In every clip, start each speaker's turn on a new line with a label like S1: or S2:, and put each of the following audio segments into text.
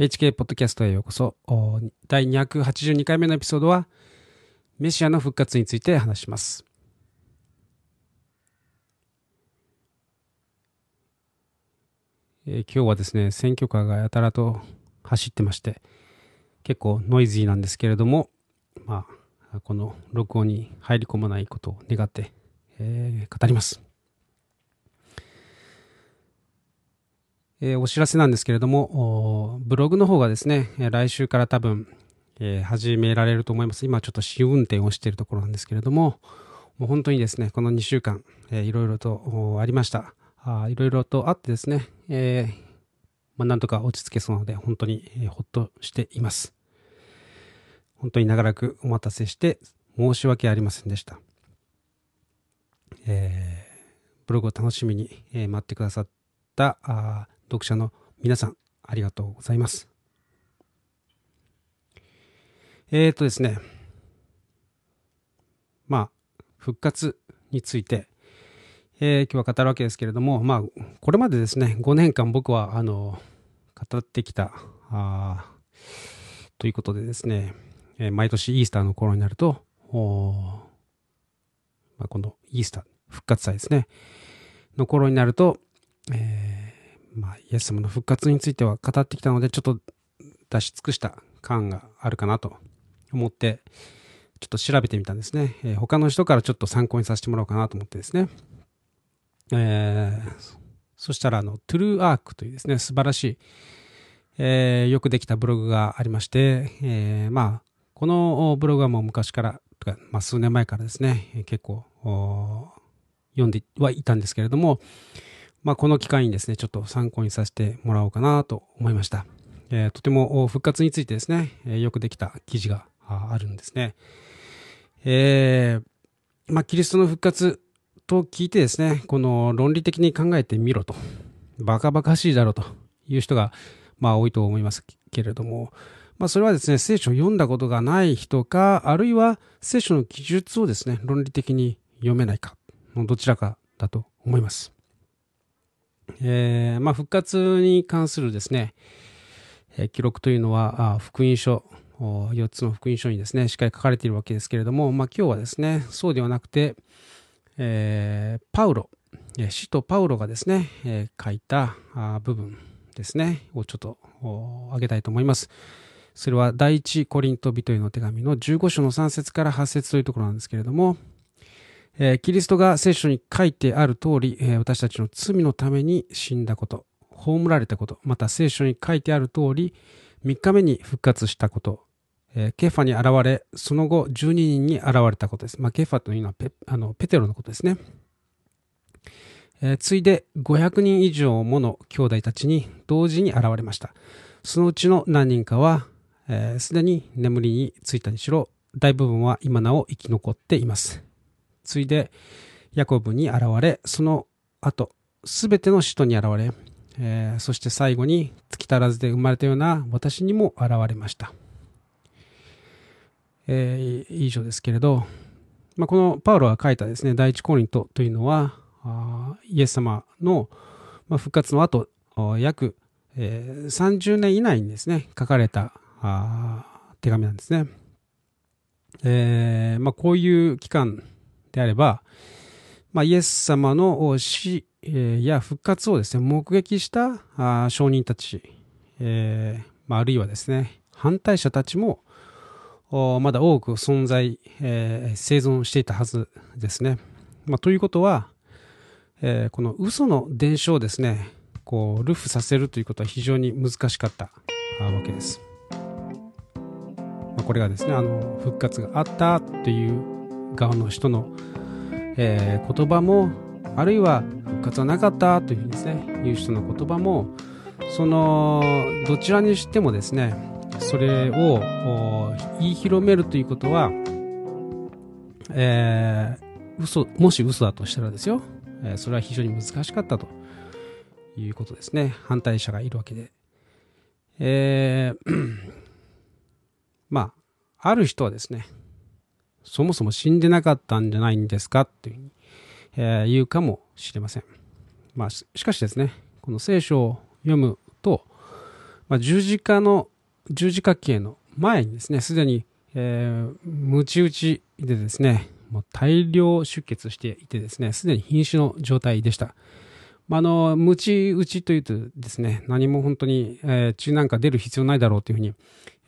S1: HK ポッドキャストへようこそ。第282回目のエピソードは、メシアの復活について話します。え、今日はですね、選挙カーがやたらと走ってまして、結構ノイズーなんですけれども、まあ、この録音に入り込まないことを願って、えー、語ります。えー、お知らせなんですけれども、ブログの方がですね、来週から多分、えー、始められると思います。今ちょっと試運転をしているところなんですけれども、もう本当にですね、この2週間、えー、いろいろとありました。あいろいろとあってですね、えー、まあ、なんとか落ち着けそうなので、本当に、えー、ほっとしています。本当に長らくお待たせして申し訳ありませんでした。えー、ブログを楽しみに、えー、待ってくださったあ読者の皆さん、ありがとうございます。えっ、ー、とですね、まあ、復活について、えー、今日は語るわけですけれども、まあ、これまでですね、5年間僕は、あの、語ってきた、あということでですね、えー、毎年イースターの頃になると、まあ、このイースター、復活祭ですね、の頃になると、えーまあ、イエス様の復活については語ってきたので、ちょっと出し尽くした感があるかなと思って、ちょっと調べてみたんですね。えー、他の人からちょっと参考にさせてもらおうかなと思ってですね。えー、そしたら、あの、トゥルーアークというですね、素晴らしい、えー、よくできたブログがありまして、えー、まあ、このブログはもう昔から、とか、まあ、数年前からですね、結構、読んではいたんですけれども、まあ、この機会にですね、ちょっと参考にさせてもらおうかなと思いました。えー、とても復活についてですね、えー、よくできた記事があるんですね。えー、まあ、キリストの復活と聞いてですね、この論理的に考えてみろと、バカバカしいだろうという人が、まあ、多いと思いますけれども、まあ、それはですね、聖書を読んだことがない人か、あるいは聖書の記述をですね、論理的に読めないか、のどちらかだと思います。えー、まあ、復活に関するですね、えー、記録というのは、あ福音書、4つの福音書にですね、しっかり書かれているわけですけれども、まあ、今日はですね、そうではなくて、えー、パウロ、使徒パウロがですね、え、書いた部分ですね、をちょっと挙げたいと思います。それは第一コリント人への手紙の15章の3節から8節というところなんですけれども、キリストが聖書に書いてある通り、私たちの罪のために死んだこと、葬られたこと、また聖書に書いてある通り、3日目に復活したこと、ケファに現れ、その後12人に現れたことです。まあ、ケファというのはペあのペテロのことですね。えー、ついで500人以上もの兄弟たちに同時に現れました。そのうちの何人かは、す、えー、で、に眠りについたにしろ、大部分は今なお生き残っています。ついでヤコブに現れ、その後、すべての使徒に現れ、えー、そして最後に月足らずで生まれたような私にも現れました。えー、以上ですけれど、まあ、このパウロが書いたですね、第一コリントというのは、あイエス様の、ま、復活の後、約、30年以内にですね、書かれたあ手紙なんですね。えーまあ、こういう期間であれば、まあ、イエス様の死や復活をですね、目撃した証人たち、えーまあ、あるいはですね、反対者たちもまだ多く存在、えー、生存していたはずですね。まあ、ということは、えー、この嘘の伝承をですね、こう、ルフさせるということは非常に難しかったわけです。まあ、これがですね、あの、復活があったという側の人の、えー、言葉もあるいは復活はなかったというふうにですね言う人の言葉もそのどちらにしてもですねそれを言い広めるということは、えー、嘘もし嘘だとしたらですよ、えー、それは非常に難しかったということですね。反対者がいるわけで、えー、まあある人はですねそもそも死んでなかったんじゃないんですかっていううに、えー、言うかもしれません。まあ、しかしですね、この聖書を読むと、まあ、十字架の、十字架形の前にですね、すでに、えー、ムチ打ちでですね、もう大量出血していてですね、すでに瀕死の状態でした。まあ、あの、ムチ打ちというとですね、何も本当に、えー、血なんか出る必要ないだろうというふうに、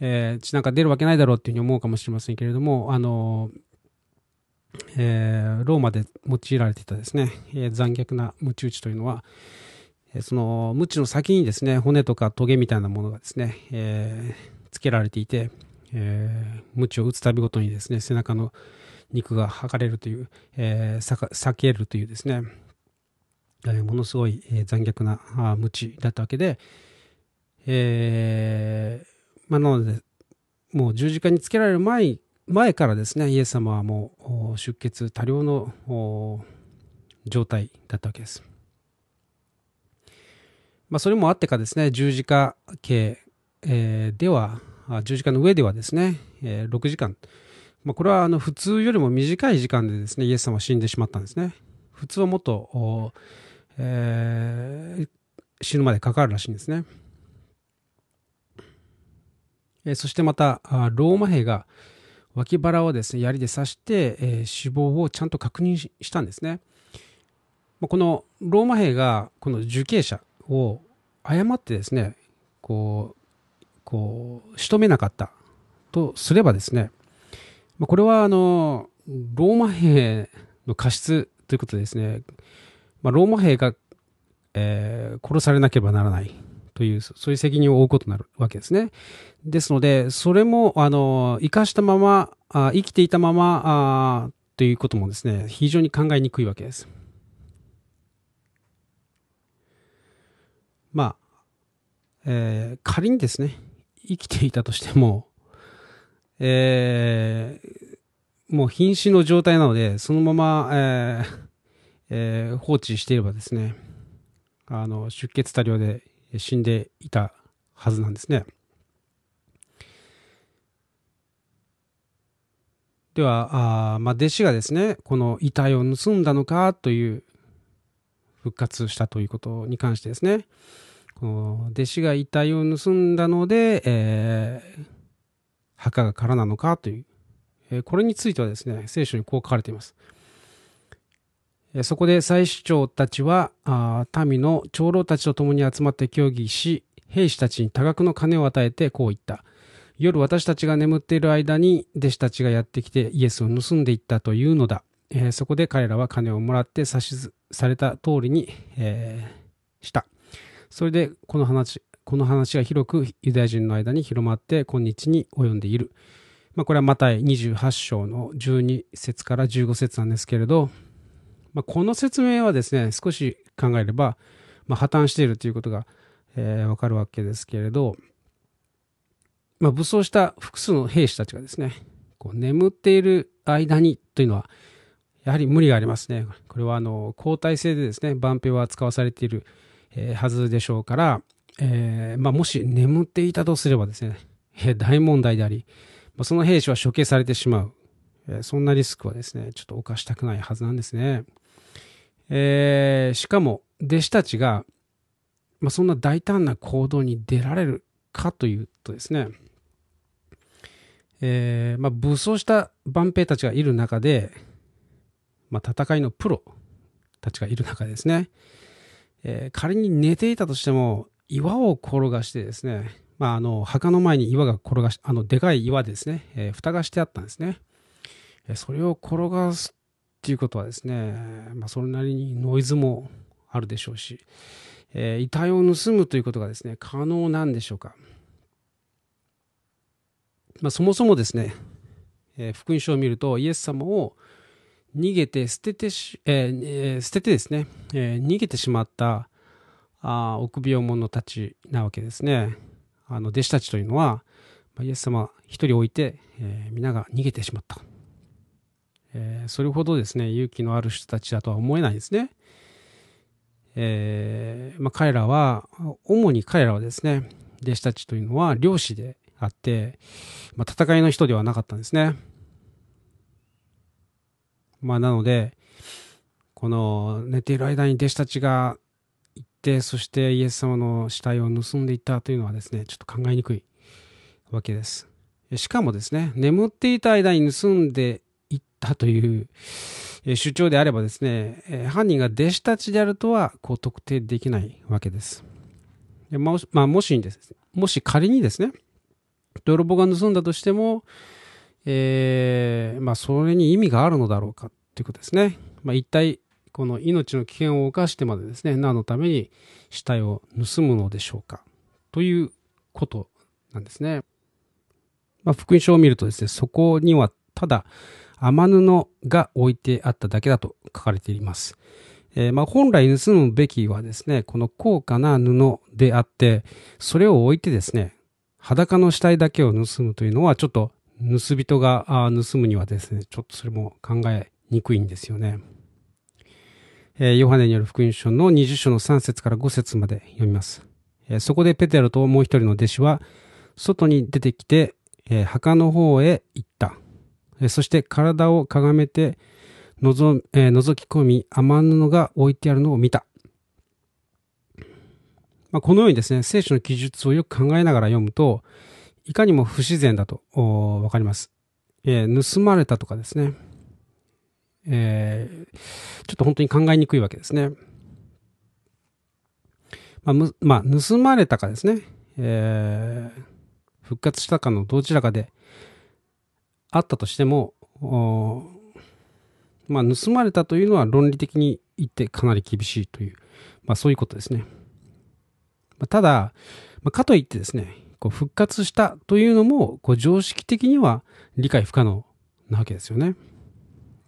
S1: えー、血なんか出るわけないだろうというふうに思うかもしれませんけれども、あの、えー、ローマで用いられていたですね、えー、残虐なムチ打ちというのは、えー、そのムチの先にですね、骨とかトゲみたいなものがですね、えー、つけられていて、えー、ムチを打つたびごとにですね、背中の肉が剥がれるという、えー、避けるというですね、えものすごい、残虐なあ無知だったわけで、えー、まあ、なので、もう十字架につけられる前前からですね、イエス様はもう出血多量の状態だったわけです。まあ、それもあってかですね、十字架形、え、では、十字架の上ではですね、え、6時間、まあ、これはあの普通よりも短い時間でですね、イエス様は死んでしまったんですね。普通はもっと、えー、死ぬまでかかるらしいんですね。え、そしてまた、ローマ兵が脇腹をですね、槍で刺して、え、死亡をちゃんと確認したんですね。このローマ兵がこの受刑者を誤ってですね、こう、こう、仕留めなかったとすればですね、これはあの、ローマ兵の過失ということでですね、ま、ローマ兵が、え、殺されなければならないという、そういう責任を負うことになるわけですね。ですので、それも、あの、生かしたまま、あ生きていたまま、あということもですね、非常に考えにくいわけです。まあ、えー、仮にですね、生きていたとしても、えー、もう瀕死の状態なので、そのまま、えー、えー、放置していればですね、あの、出血多量で死んでいたはずなんですね。では、あまあ、弟子がですね、この遺体を盗んだのかという復活したということに関してですね、この弟子が遺体を盗んだので、えー、墓が空なのかという、えー、これについてはですね、聖書にこう書かれています。そこで祭司長たちは民の長老たちと共に集まって協議し、兵士たちに多額の金を与えてこう言った。夜私たちが眠っている間に弟子たちがやってきてイエスを盗んでいったというのだ。えー、そこで彼らは金をもらって指しされた通りに、えー、した。それでこの話、この話が広くユダヤ人の間に広まって今日に及んでいる。まあ、これはマタイ28章の12節から15節なんですけれど、まあ、この説明はですね、少し考えれば、まあ、破綻しているということが、えー、わかるわけですけれど、まあ、武装した複数の兵士たちがですね、こう眠っている間にというのは、やはり無理がありますね。これはあの交代制でですね、万兵は使わされている、えー、はずでしょうから、えーまあ、もし眠っていたとすればですね、えー、大問題であり、まあ、その兵士は処刑されてしまう、え、そんなリスクはですね、ちょっと犯したくないはずなんですね。えー、しかも弟子たちが、まあ、そんな大胆な行動に出られるかというとですね、えー、まあ、武装した万兵たちがいる中で、まあ、戦いのプロたちがいる中でですね、えー、仮に寝ていたとしても岩を転がしてですね、まあ、あの墓の前に岩が転がしあのでかい岩ですね、えー、蓋がしてあったんですね。それを転がすっていうことはですね、まあ、それなりにノイズもあるでしょうし、えー、遺体を盗むということがですね、可能なんでしょうか。まあ、そもそもですね、えー、福音書を見ると、イエス様を逃げて捨ててし、えー、捨ててですね、え、逃げてしまったあ臆病者たちなわけですね。あの弟子たちというのは、イエス様一人置いて、え、皆が逃げてしまった。えー、それほどですね、勇気のある人たちだとは思えないですね。えー、まあ、彼らは、主に彼らはですね、弟子たちというのは漁師であって、まあ、戦いの人ではなかったんですね。まあ、なので、この寝ている間に弟子たちが行って、そしてイエス様の死体を盗んでいったというのはですね、ちょっと考えにくいわけです。しかもですね、眠っていた間に盗んでったという主張であればですね、犯人が弟子たちであるとはこう特定できないわけです。でもし、まあ、もしです、もし仮にですね、泥棒が盗んだとしても、えー、まあ、それに意味があるのだろうかということですね。まあ、一体、この命の危険を冒してまでですね、何のために死体を盗むのでしょうかということなんですね。まあ、福音書を見るとですね、そこにはただ雨布が置いてあっただけだと書かれています。えー、まあ、本来盗むべきはですね、この高価な布であって、それを置いてですね、裸の死体だけを盗むというのはちょっと盗人が盗むにはですね、ちょっとそれも考えにくいんですよね。えー、ヨハネによる福音書の20章の3節から5節まで読みます。えー、そこでペテロともう一人の弟子は、外に出てきて、えー、墓の方へ行った。そして体をかがめてのぞ、え覗き込み、雨布が置いてあるのを見た。まあ、このようにですね、聖書の記述をよく考えながら読むと、いかにも不自然だとわかります。えー、盗まれたとかですね、えー、ちょっと本当に考えにくいわけですね。まあ、まあ、盗まれたかですね、えー、復活したかのどちらかであったとしても、まあ、盗まれたというのは論理的に言ってかなり厳しいという、まあ、そういうことですね。ま、ただ、ま、かといってですね、こう復活したというのも、こう常識的には理解不可能なわけですよね。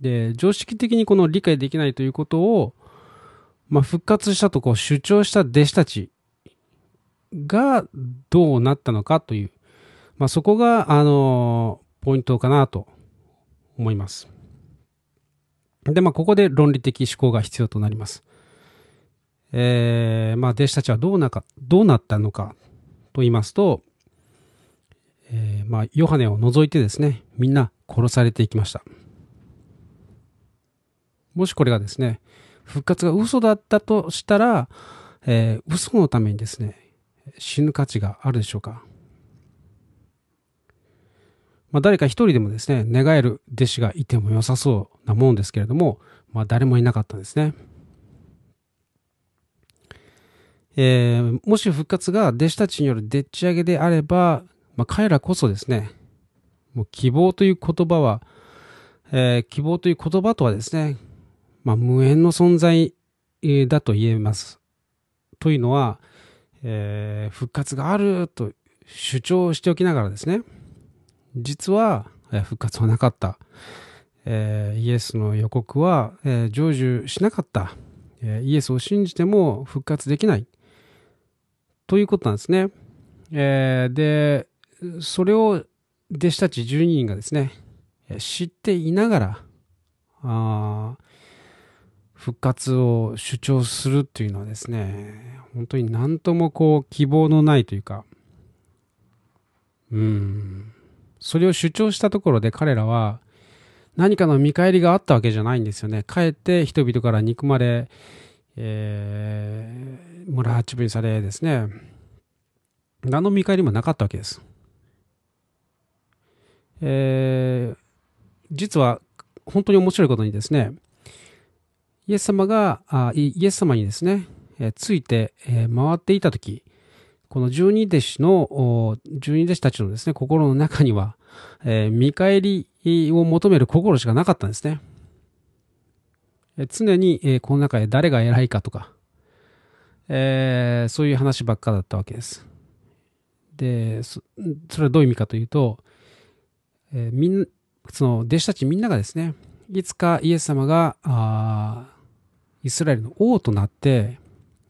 S1: で、常識的にこの理解できないということを、まあ、復活したとこう主張した弟子たちがどうなったのかという、まあ、そこが、あの、ポイントかなと思います。で、まあ、ここで論理的思考が必要となります。えー、まあ、弟子たちはどうなか、どうなったのかと言いますと、えー、まあ、ヨハネを除いてですね、みんな殺されていきました。もしこれがですね、復活が嘘だったとしたら、えー、嘘のためにですね、死ぬ価値があるでしょうかまあ、誰か一人でもですね、願える弟子がいても良さそうなもんですけれども、まあ、誰もいなかったんですね。えー、もし復活が弟子たちによるでっち上げであれば、まあ、彼らこそですね、もう希望という言葉は、えー、希望という言葉とはですね、まあ、無縁の存在だと言えます。というのは、えー、復活があると主張しておきながらですね、実は、復活はなかった。えー、イエスの予告は、えー、成就しなかった、えー、イエスを信じても復活できない。ということなんですね。えで、それを弟子たち12人がですね、知っていながら、あ復活を主張するっていうのはですね、本当に何ともこう希望のないというか、うん、それを主張したところで彼らは何かの見返りがあったわけじゃないんですよね。かえって人々から憎まれ、えー、村八分にされですね、何の見返りもなかったわけです。えー、実は本当に面白いことにですね、イエス様が、あイエス様にですね、え、ついて、え、回っていたとき、この十二弟子の、十二弟子たちのですね、心の中には、えー、見返りを求める心しかなかったんですね。え常に、えー、この中で誰が偉いかとか、えー、そういう話ばっかだったわけです。で、そそれはどういう意味かというと、え、みんその弟子たちみんながですね、いつかイエス様が、あイスラエルの王となって、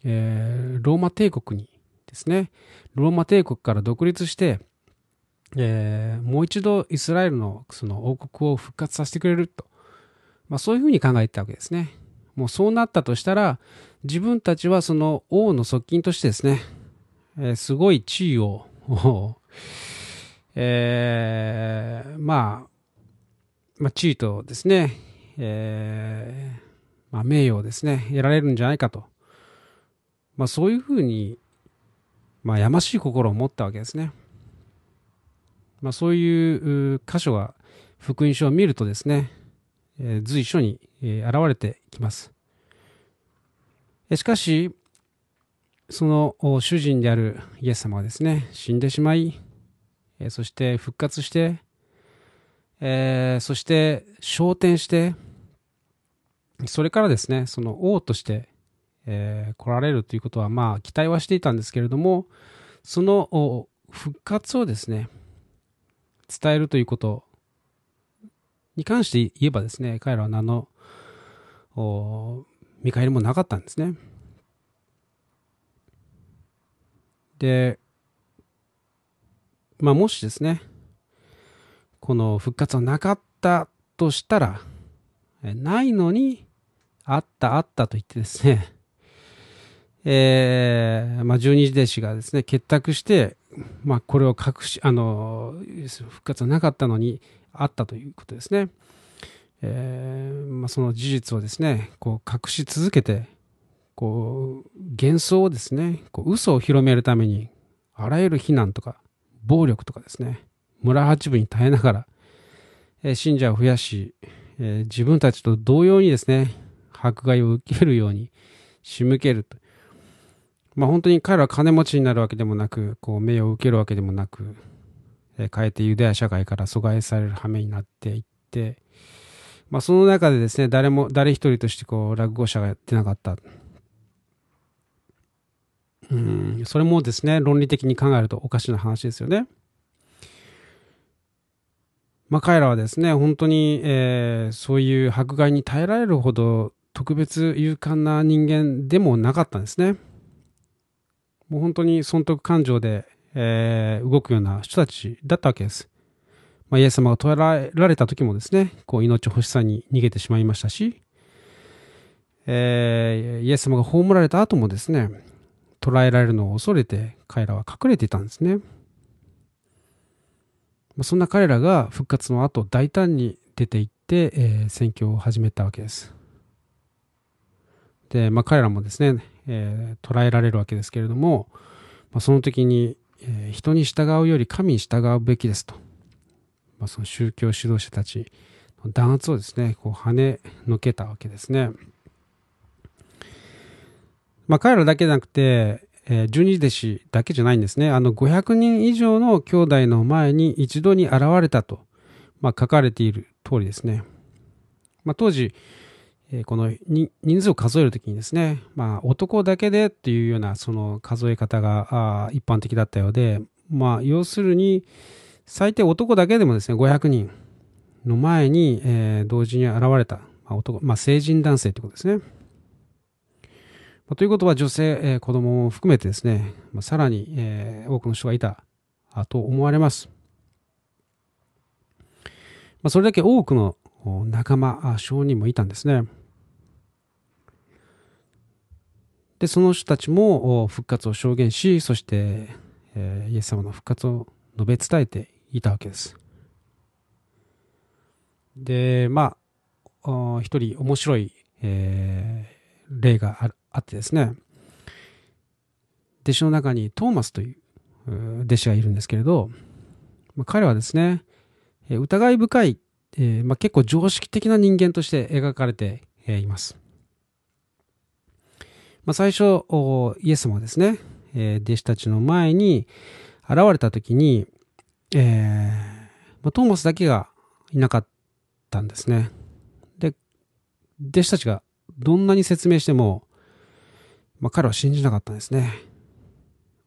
S1: えー、ローマ帝国にですね、ローマ帝国から独立して、えー、もう一度イスラエルのその王国を復活させてくれると。まあそういうふうに考えてたわけですね。もうそうなったとしたら、自分たちはその王の側近としてですね、えー、すごい地位を えー、まあ、まあ、地位とですね、えー、まあ、名誉をですね、得られるんじゃないかとまあそういうふうに、まあやましい心を持ったわけですね。まあそういう箇所が福音書を見るとですね、えー、随所に、えー、現れてきます。しかし、その主人であるイエス様はですね、死んでしまい、えー、そして復活して、えー、そして昇天して、それからですね、その王として、えー、来られるということは、まあ、期待はしていたんですけれども、その復活をですね、伝えるということに関して言えばですね、彼らは何の見返りもなかったんですね。で、まあ、もしですね、この復活はなかったとしたら、ないのに、あったあったと言ってですね、えー、まあ、十二弟子がですね、結託して、まあ、これを隠し、あの、復活はなかったのに、あったということですね。えー、まあ、その事実をですね、こう隠し続けて、こう、幻想をですね、こう嘘を広めるために、あらゆる非難とか、暴力とかですね、村八分に耐えながら、えー、信者を増やし、えー、自分たちと同様にですね、迫害を受けるように仕向けると。まあ本当に彼らは金持ちになるわけでもなく、こう名誉を受けるわけでもなく、えー、かえてユダヤ社会から阻害される羽目になっていって、まあその中でですね、誰も、誰一人としてこう、落語者がやってなかった。うん、それもですね、論理的に考えるとおかしな話ですよね。まあ彼らはですね、本当に、えー、そういう迫害に耐えられるほど特別勇敢な人間でもなかったんですね。もう本当に損得感情で、えー、動くような人たちだったわけです。まあ、イエス様が捕らえられた時もですね、こう命欲しさに逃げてしまいましたし、えー、イエス様が葬られた後もですね、捕らえられるのを恐れて彼らは隠れていたんですね。まあ、そんな彼らが復活の後大胆に出て行って、えー、宣教を始めたわけです。で、まあ、彼らもですね、えー、捉えられるわけですけれども、まあ、その時に、えー、人に従うより神に従うべきですと、まあ、その宗教指導者たちの弾圧をですねこう跳ねのけたわけですね。まあ、彼らだけじゃなくて、えー、十二弟子だけじゃないんですね。あの500人以上の兄弟の前に一度に現れたと、まあ、書かれている通りですね。まあ、当時、えこの人数を数えるときにですね、まあ、男だけでっていうようなその数え方が一般的だったようで、まあ、要するに、最低男だけでもですね、500人の前に、え、同時に現れた、ま、男、まあ、成人男性ということですね。ま、ということは女性、え、子供も含めてですね、ま、さらに、え、多くの人がいたと思われます。ま、それだけ多くの仲間、商人もいたんですね。で、その人たちも復活を証言し、そして、え、イエス様の復活を述べ伝えていたわけです。で、まあ、一人面白い、えー、例がああってですね、弟子の中にトーマスという弟子がいるんですけれど、まあ、彼はですね、疑い深いえー、まあ、結構常識的な人間として描かれています。まあ、最初、イエス様ですね、えー、弟子たちの前に現れた時に、えー、まあ、トーマスだけがいなかったんですね。で、弟子たちがどんなに説明しても、まあ、彼は信じなかったんですね。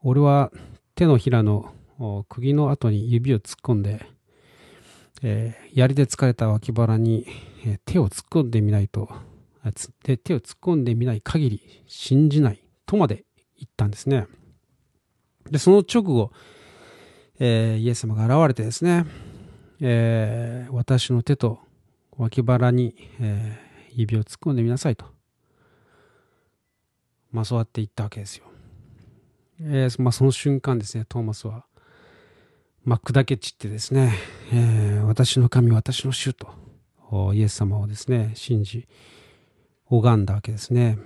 S1: 俺は手のひらの釘の後に指を突っ込んで、えー、槍で疲れた脇腹に、手を突っ込んでみないと、で手を突っ込んでみない限り信じないとまで言ったんですね。で、その直後、えー、イエス様が現れてですね、えー、私の手と脇腹に、えー、指を突っ込んでみなさいと。まあそうやって言ったわけですよ。えーまあ、その瞬間ですね、トーマスは、まあ、砕け散ってですね、えー、私の神、私の主と、イエス様をですね、信じ、拝んだわけですね。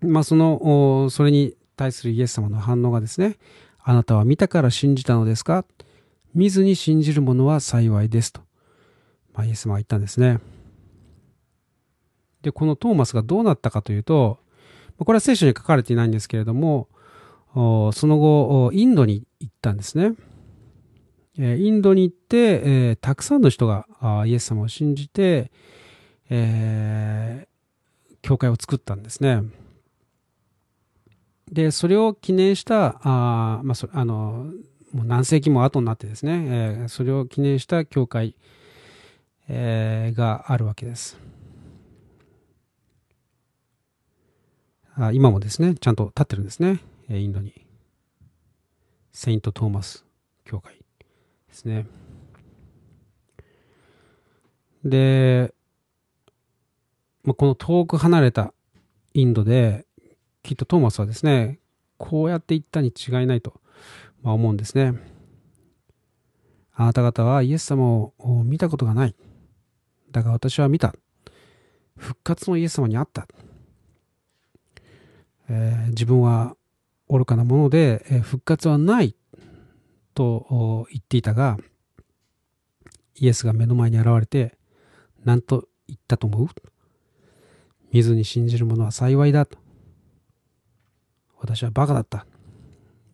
S1: まあ、その、それに対するイエス様の反応がですね、あなたは見たから信じたのですか？見ずに信じる者は幸いですと、まあ、イエス様は言ったんですね。で、このトーマスがどうなったかというと、これは聖書に書かれていないんですけれども、その後、インドに行ったんですね。インドに行って、たくさんの人がイエス様を信じて、えー、教会を作ったんですね。で、それを記念した、あまあ、そあの、もう何世紀も後になってですね、えー、それを記念した教会、えー、があるわけです。あ今もですね、ちゃんと立ってるんですね、えインドに。セイント・トーマス教会ですね。で、まあ、この遠く離れたインドで、きっとトーマスはですね、こうやって言ったに違いないと、ま、思うんですね。あなた方はイエス様を見たことがない。だが私は見た。復活のイエス様に会った。えー、自分は愚かなもので、え、復活はないと言っていたが、イエスが目の前に現れて、何と言ったと思う？見ずに信じる者は幸いだと。私はバカだった。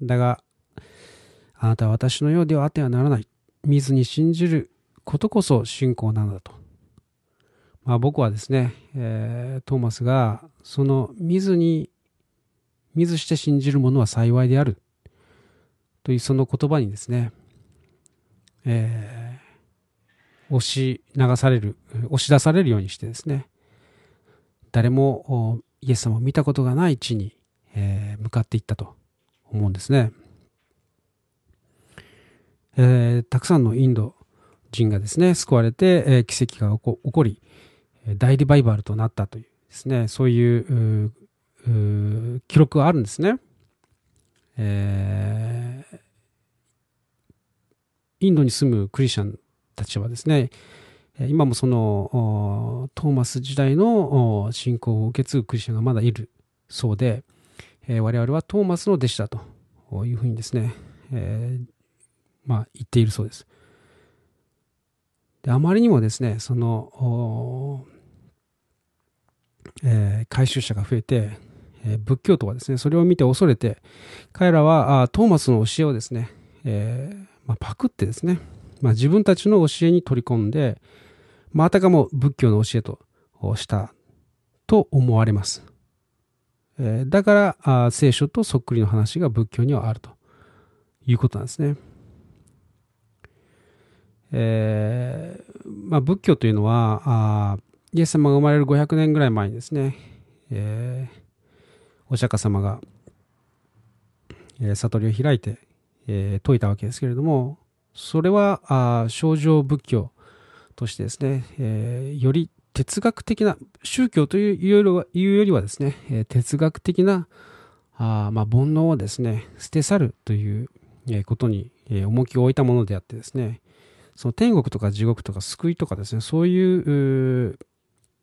S1: だが、あなたは私のようではあってはならない。見ずに信じることこそ信仰なのだと。まあ僕はですね、えー、トーマスがその見ずに、見ずして信じる者は幸いである。というその言葉にですね、えー、押し流される、押し出されるようにしてですね、誰もイエス様を見たことがない地に、え、向かっていったと思うんですね。えー、たくさんのインド人がですね、救われて、えー、奇跡が起こ起こり、大リバイバルとなったというですね、そういう記録があるんですね。えー、インドに住むクリスチャンたちはですね、今もそのトーマス時代の信仰を受け継ぐクリスチャンがまだいるそうで、え我々はトーマスの弟子だというふうにですね、えー、まあ言っているそうです。であまりにもですね、その、えー、回収者が増えて、えー、仏教徒はですね、それを見て恐れて、彼らはあトーマスの教えをですね、えーまあ、パクってですね、まあ、自分たちの教えに取り込んで、まあ、たかも仏教の教えとしたと思われます。え、だからあ、聖書とそっくりの話が仏教にはあるということなんですね。えー、まあ、仏教というのはあ、イエス様が生まれる500年ぐらい前にですね、えー、お釈迦様が、えー、悟りを開いて、え、説いたわけですけれども、それは、あ症状仏教としてですね、えー、より哲学的な、宗教というよりはですね、え、哲学的なあ、まあ、煩悩をですね、捨て去るということに重きを置いたものであってですね、その天国とか地獄とか救いとかですね、そういう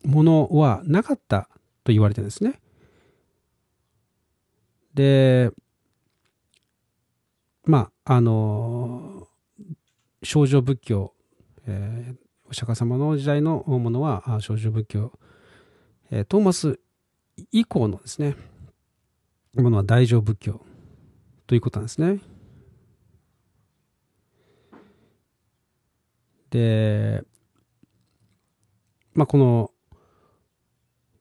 S1: ものはなかったと言われてるんですね。で、まあ、あの、少女仏教、えー、お釈迦様の時代のものは少女仏教、えー、トーマス以降のですね、ものは大乗仏教ということなんですね。で、まあ、この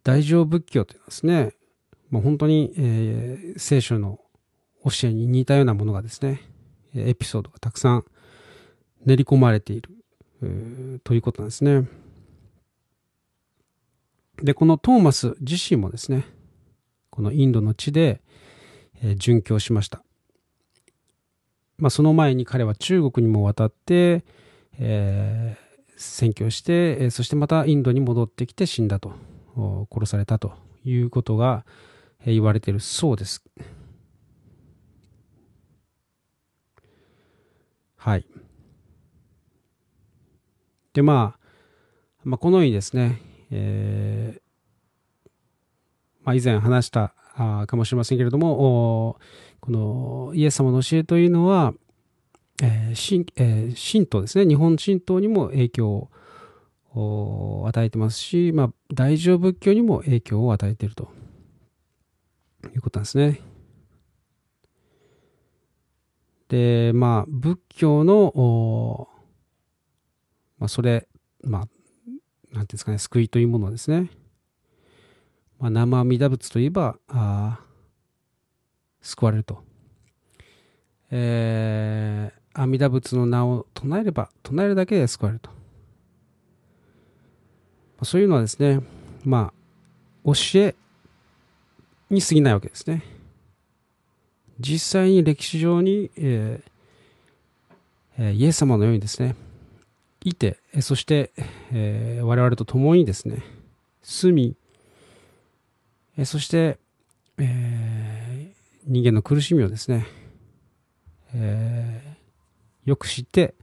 S1: 大乗仏教というのはですね、もう本当に、えー、聖書の教えに似たようなものがですね、エピソードがたくさん練り込まれている、ということなんですね。で、このトーマス自身もですね、このインドの地で、えー、殉教しました。まあ、その前に彼は中国にも渡って、えー、宣教して、えー、そしてまたインドに戻ってきて死んだと、殺されたということが、えー、言われているそうです。はい。で、まあ、まあ、このようにですね、えー、まあ、以前話したあかもしれませんけれども、このイエス様の教えというのは、えー神えー神道ですね、日本神道にも影響を与えてますし、まあ、大乗仏教にも影響を与えているということなんですね。で、まあ、仏教の、まあ、それ、まあ、なんていうんですかね、救いというものですね。まあ、生阿弥陀仏といえば、あ救われると。えー、阿弥陀仏の名を唱えれば、唱えるだけで救われると。まあ、そういうのはですね、まあ、教えに過ぎないわけですね。実際に歴史上に、えーえー、イエス様のようにですね、いて、そして、えー、我々と共にですね、住み、えそして、え人間の苦しみをですね、えよく知って、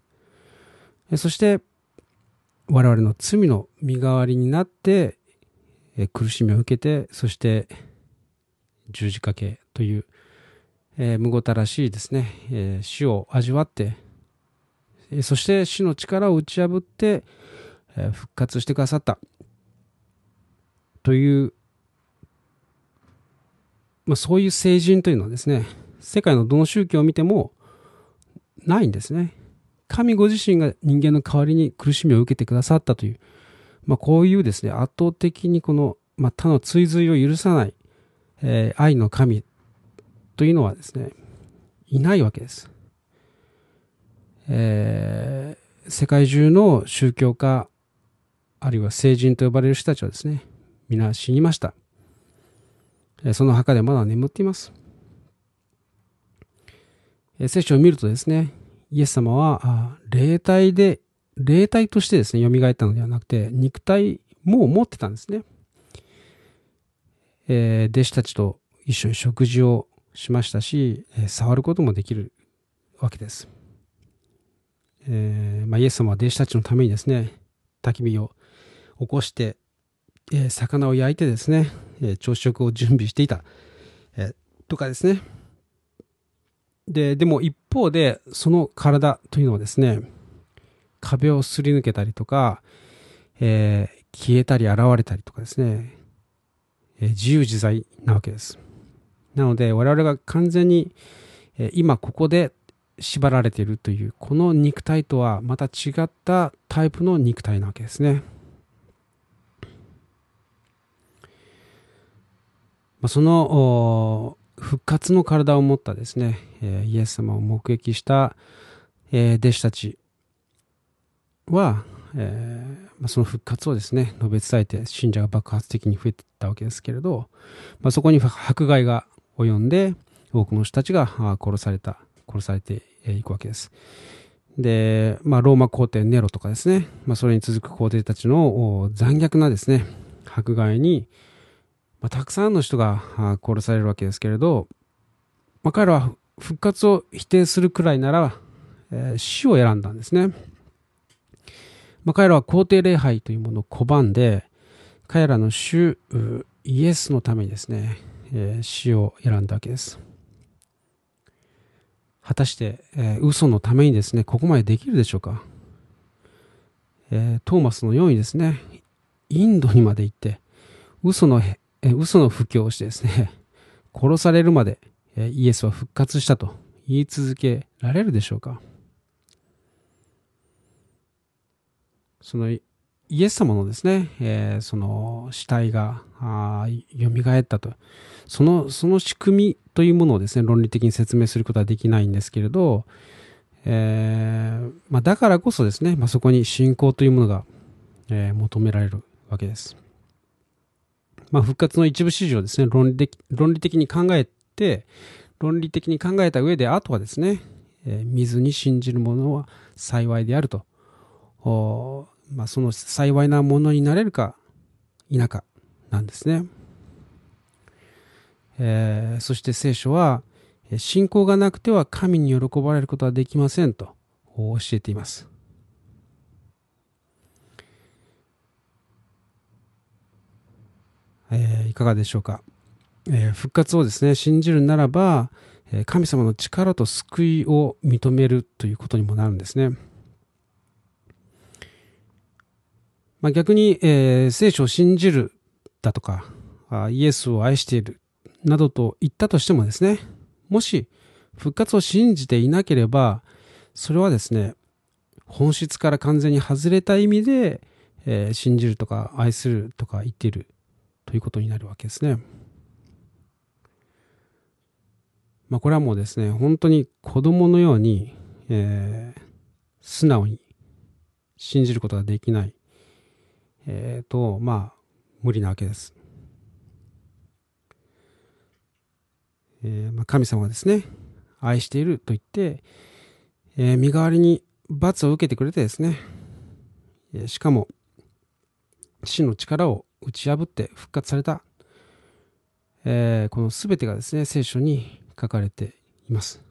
S1: えそして、我々の罪の身代わりになって、え苦しみを受けて、そして十字架形という、えー、むごたらしいですね、えー、死を味わって、そして死の力を打ち破って、復活してくださったという、まあ、そういう聖人というのはですね世界のどの宗教を見てもないんですね神ご自身が人間の代わりに苦しみを受けてくださったという、まあ、こういうですね圧倒的にこの、まあ、他の追随を許さない、えー、愛の神というのはですね、いないわけです。えー、世界中の宗教家、あるいは聖人と呼ばれる人たちはですね、皆死にました。その墓でまだ眠っています。聖書を見るとですね、イエス様は霊体で、霊体としてですね、蘇ったのではなくて、肉体も持ってたんですね。えー、弟子たちと一緒に食事をしましたし、え触ることもできるわけです。えー、まあ、イエス様は弟子たちのためにですね、焚き火を起こして、えー、魚を焼いてですね、え朝食を準備していた、えとかですね。で、でも一方で、その体というのはですね、壁をすり抜けたりとか、え消えたり現れたりとかですね、え自由自在なわけです。なので我々が完全にえ今ここで縛られているというこの肉体とはまた違ったタイプの肉体なわけですね。その復活の体を持ったですね、イエス様を目撃した弟子たちは、その復活をですね、述べ伝えて信者が爆発的に増えていったわけですけれど、ま、そこに迫害が及んで、多くの人たちが殺された、殺されていくわけです。で、まあ、ローマ皇帝ネロとかですね、まあ、それに続く皇帝たちの残虐なですね、迫害に、まあ、たくさんの人が殺されるわけですけれど、まあ、彼らは復活を否定するくらいなら、えー、死を選んだんですね。まあ、彼らは皇帝礼拝というものを拒んで、彼らの主イエスのためにですね、えー、死を選んだわけです。果たして、えー、嘘のためにですね、ここまでできるでしょうか、えー、トーマスのようにですね、インドにまで行って、嘘の、えー、嘘の布教をしてですね、殺されるまで、えー、イエスは復活したと言い続けられるでしょうか？そのイエス様のですね、えー、その死体が蘇ったと。その、その仕組みというものをですね、論理的に説明することはできないんですけれど、えー、まあ、だからこそですね、まあ、そこに信仰というものが、えー、求められるわけです。まあ、復活の一部始終をですね、論理的論理的に考えて、論理的に考えた上で、あとはですね、えー、見ずに信じる者は幸いであると。まあ、その幸いなものになれるか否かなんですね。えー、そして聖書は、信仰がなくては神に喜ばれることはできませんと教えています。えー、いかがでしょうか。えー、復活をですね、信じるならば、神様の力と救いを認めるということにもなるんですね。まあ、逆に、えー、聖書を信じるだとか、イエスを愛しているなどと言ったとしてもですね、もし復活を信じていなければ、それはですね、本質から完全に外れた意味で、えー、信じるとか愛するとか言っているということになるわけですね。まあ、これはもうですね、本当に子供のように、えー、素直に信じることができない、えー、と、まあ、無理なわけです。えーまあ、神様がですね、愛していると言って、えー、身代わりに罰を受けてくれてですね、えー、しかも、死の力を打ち破って復活された、えー、この全てがですね、聖書に書かれています。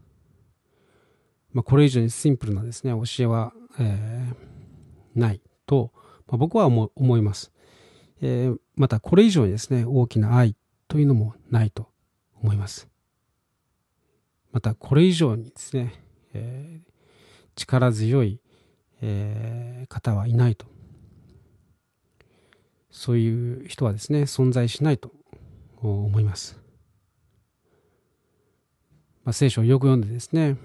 S1: まあ、これ以上にシンプルなですね、教えは、えー、ない、まあ、僕は思思います、えー。また、これ以上にですね、大きな愛というのもないと思います。また、これ以上にですね、えー、力強い、えー、方はいないと。そういう人はですね、存在しないと思います。まあ、聖書をよく読んでですね、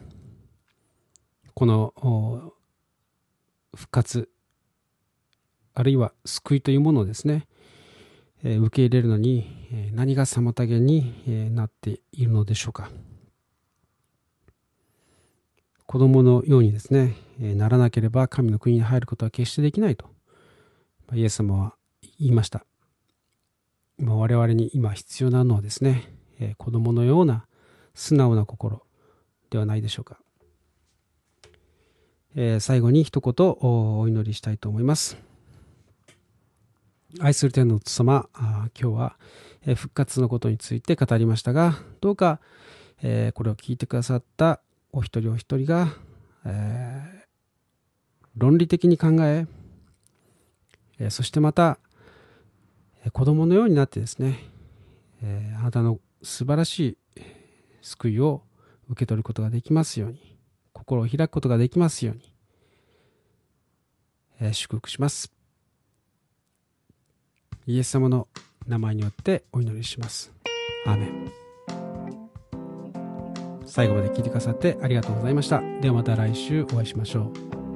S1: この復活、あるいは救いというものをですね、え、受け入れるのに、え、何が妨げに、え、なっているのでしょうか。子供のようにですね、え、ならなければ神の国に入ることは決してできないと、ま、イエス様は言いました。ま、我々に今必要なのはですね、えー、子供のような素直な心ではないでしょうか。最後に一言お祈りしたいと思います。愛する天の父様、今日は復活のことについて語りましたが、どうか、これを聞いてくださったお一人お一人が、え、論理的に考え、そしてまた、え、子供のようになってですね、あなたの素晴らしい救いを受け取ることができますように、心を開くことができますように、祝福します。イエス様の名前によってお祈りします。アーメン。最後まで聞いてくださってありがとうございました。ではまた来週お会いしましょう。